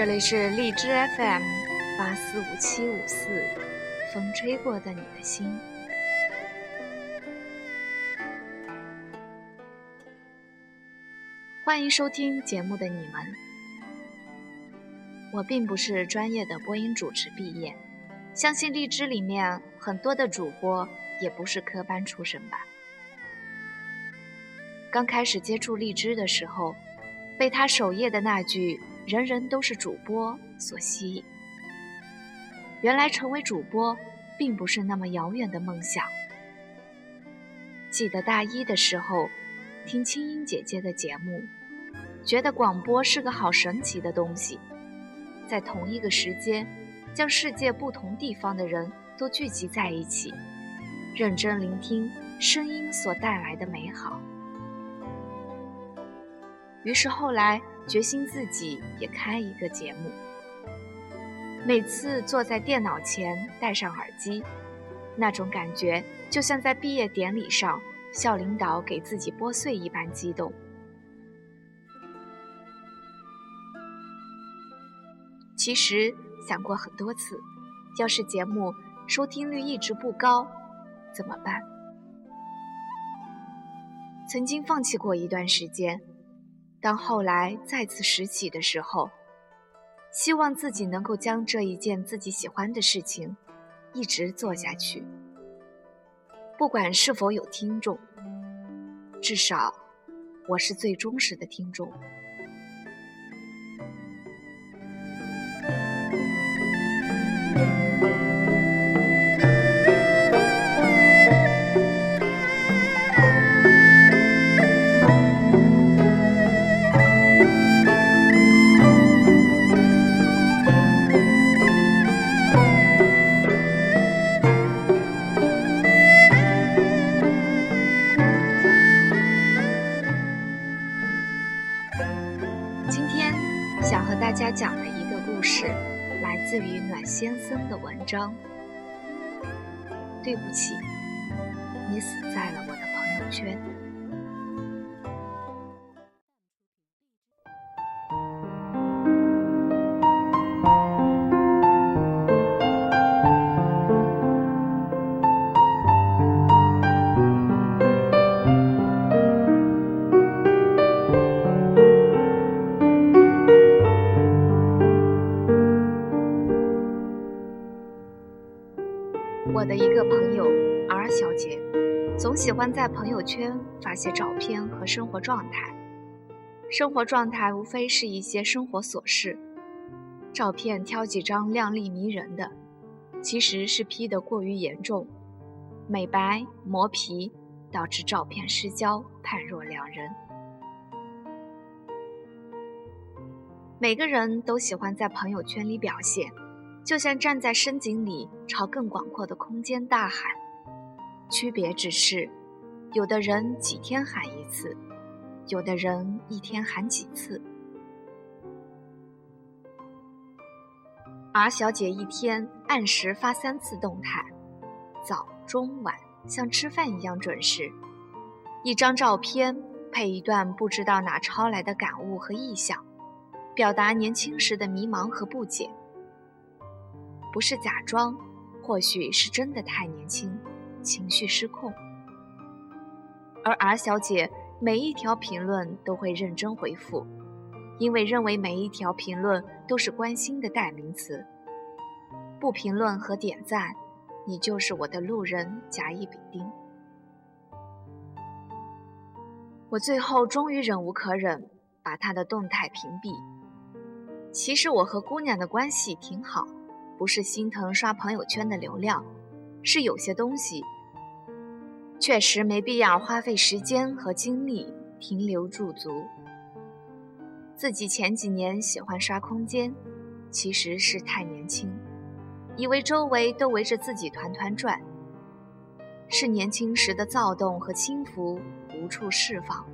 这里是荔枝 FM 八四五七五四，风吹过的你的心。欢迎收听节目的你们。我并不是专业的播音主持毕业，相信荔枝里面很多的主播也不是科班出身吧。刚开始接触荔枝的时候，被他首页的那句。人人都是主播所吸引。原来成为主播并不是那么遥远的梦想。记得大一的时候，听青音姐姐的节目，觉得广播是个好神奇的东西，在同一个时间，将世界不同地方的人都聚集在一起，认真聆听声音所带来的美好。于是后来。决心自己也开一个节目。每次坐在电脑前，戴上耳机，那种感觉就像在毕业典礼上校领导给自己拨穗一般激动。其实想过很多次，要是节目收听率一直不高，怎么办？曾经放弃过一段时间。当后来再次拾起的时候，希望自己能够将这一件自己喜欢的事情一直做下去，不管是否有听众，至少我是最忠实的听众。和大家讲的一个故事，来自于暖先生的文章。对不起，你死在了我的朋友圈。喜欢在朋友圈发些照片和生活状态。生活状态无非是一些生活琐事，照片挑几张靓丽迷人的，其实是 P 的过于严重，美白磨皮导致照片失焦，判若两人。每个人都喜欢在朋友圈里表现。就像站在深井里朝更广阔的空间大喊，区别只是，有的人几天喊一次，有的人一天喊几次。而小姐一天按时发三次动态，早、中、晚，像吃饭一样准时。一张照片配一段不知道哪抄来的感悟和意象，表达年轻时的迷茫和不解。不是假装，或许是真的太年轻，情绪失控。而 R 小姐每一条评论都会认真回复，因为认为每一条评论都是关心的代名词。不评论和点赞，你就是我的路人甲乙丙丁。我最后终于忍无可忍，把她的动态屏蔽。其实我和姑娘的关系挺好。不是心疼刷朋友圈的流量，是有些东西确实没必要花费时间和精力停留驻足。自己前几年喜欢刷空间，其实是太年轻，以为周围都围着自己团团转，是年轻时的躁动和轻浮无处释放，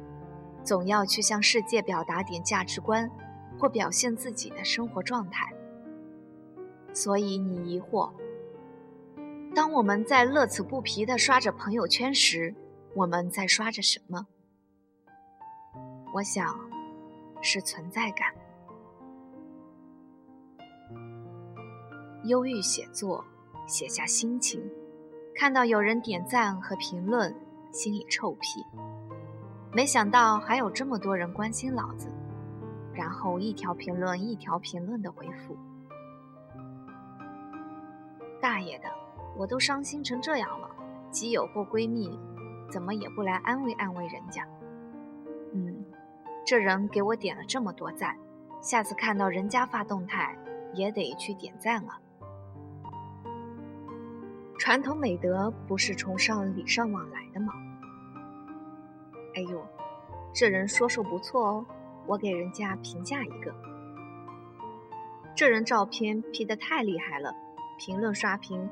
总要去向世界表达点价值观，或表现自己的生活状态。所以你疑惑，当我们在乐此不疲地刷着朋友圈时，我们在刷着什么？我想，是存在感。忧郁写作，写下心情，看到有人点赞和评论，心里臭屁。没想到还有这么多人关心老子，然后一条评论一条评论的回复。大爷的，我都伤心成这样了，基友或闺蜜怎么也不来安慰安慰人家？嗯，这人给我点了这么多赞，下次看到人家发动态也得去点赞啊。传统美德不是崇尚礼尚往来的吗？哎呦，这人说说不错哦，我给人家评价一个。这人照片 P 得太厉害了。评论刷屏，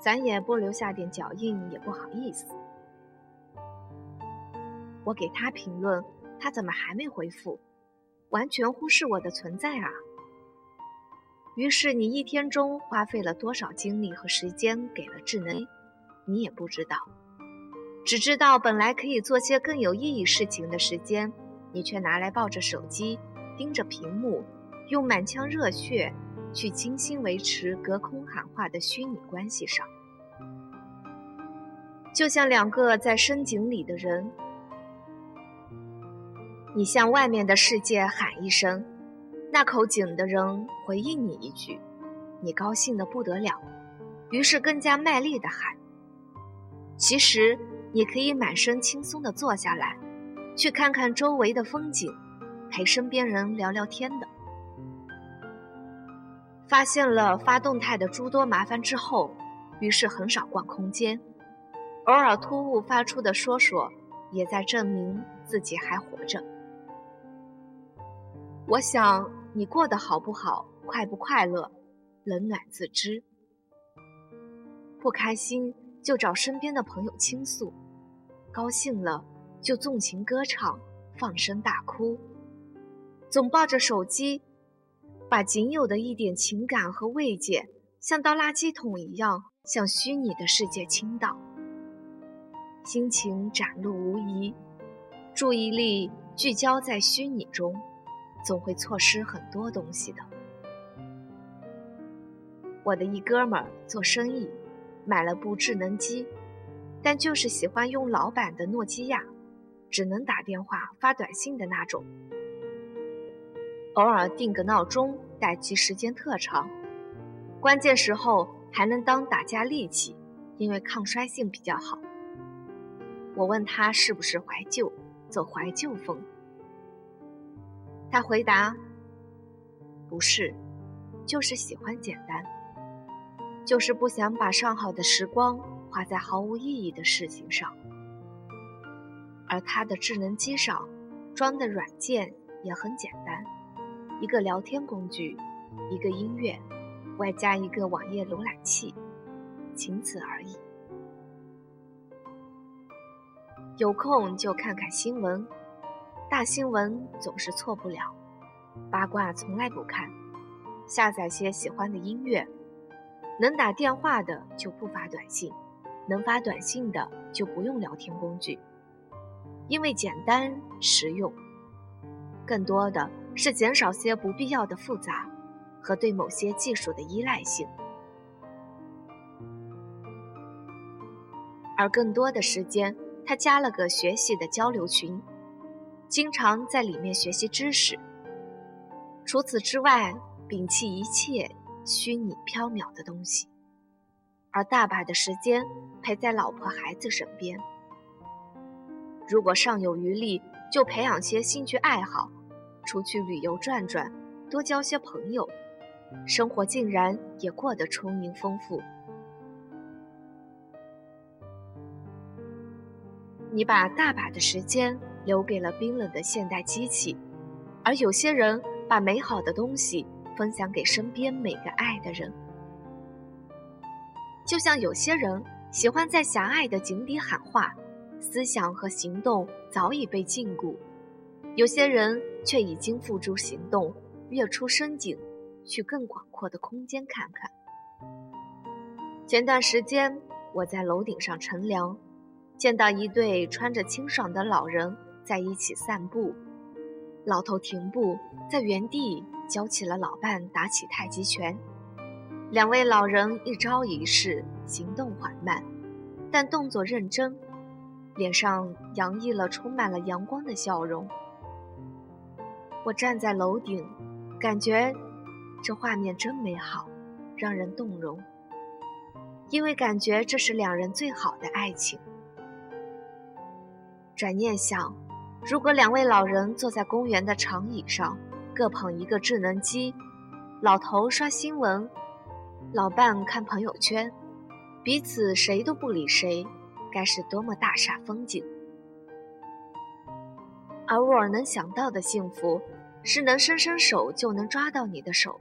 咱也不留下点脚印也不好意思。我给他评论，他怎么还没回复？完全忽视我的存在啊！于是你一天中花费了多少精力和时间给了智能？你也不知道，只知道本来可以做些更有意义事情的时间，你却拿来抱着手机，盯着屏幕，用满腔热血。去精心维持隔空喊话的虚拟关系上，就像两个在深井里的人，你向外面的世界喊一声，那口井的人回应你一句，你高兴的不得了，于是更加卖力的喊。其实你可以满身轻松的坐下来，去看看周围的风景，陪身边人聊聊天的。发现了发动态的诸多麻烦之后，于是很少逛空间，偶尔突兀发出的说说，也在证明自己还活着。我想你过得好不好，快不快乐，冷暖自知。不开心就找身边的朋友倾诉，高兴了就纵情歌唱，放声大哭，总抱着手机。把仅有的一点情感和慰藉，像倒垃圾桶一样向虚拟的世界倾倒，心情展露无遗，注意力聚焦在虚拟中，总会错失很多东西的。我的一哥们儿做生意，买了部智能机，但就是喜欢用老版的诺基亚，只能打电话发短信的那种。偶尔定个闹钟，待机时间特长，关键时候还能当打架利器，因为抗摔性比较好。我问他是不是怀旧，走怀旧风。他回答：不是，就是喜欢简单，就是不想把上好的时光花在毫无意义的事情上。而他的智能机上装的软件也很简单。一个聊天工具，一个音乐，外加一个网页浏览器，仅此而已。有空就看看新闻，大新闻总是错不了，八卦从来不看。下载些喜欢的音乐，能打电话的就不发短信，能发短信的就不用聊天工具，因为简单实用。更多的。是减少些不必要的复杂和对某些技术的依赖性，而更多的时间，他加了个学习的交流群，经常在里面学习知识。除此之外，摒弃一切虚拟缥缈的东西，而大把的时间陪在老婆孩子身边。如果尚有余力，就培养些兴趣爱好。出去旅游转转，多交些朋友，生活竟然也过得充盈丰富。你把大把的时间留给了冰冷的现代机器，而有些人把美好的东西分享给身边每个爱的人。就像有些人喜欢在狭隘的井底喊话，思想和行动早已被禁锢。有些人却已经付诸行动，跃出深井，去更广阔的空间看看。前段时间，我在楼顶上乘凉，见到一对穿着清爽的老人在一起散步。老头停步，在原地教起了老伴打起太极拳。两位老人一招一式，行动缓慢，但动作认真，脸上洋溢了充满了阳光的笑容。我站在楼顶，感觉这画面真美好，让人动容。因为感觉这是两人最好的爱情。转念想，如果两位老人坐在公园的长椅上，各捧一个智能机，老头刷新闻，老伴看朋友圈，彼此谁都不理谁，该是多么大煞风景。而我能想到的幸福，是能伸伸手就能抓到你的手，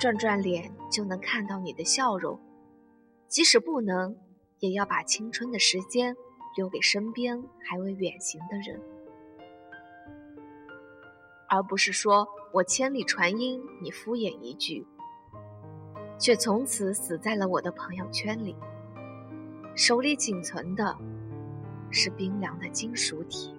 转转脸就能看到你的笑容。即使不能，也要把青春的时间留给身边还未远行的人，而不是说我千里传音，你敷衍一句，却从此死在了我的朋友圈里。手里仅存的是冰凉的金属体。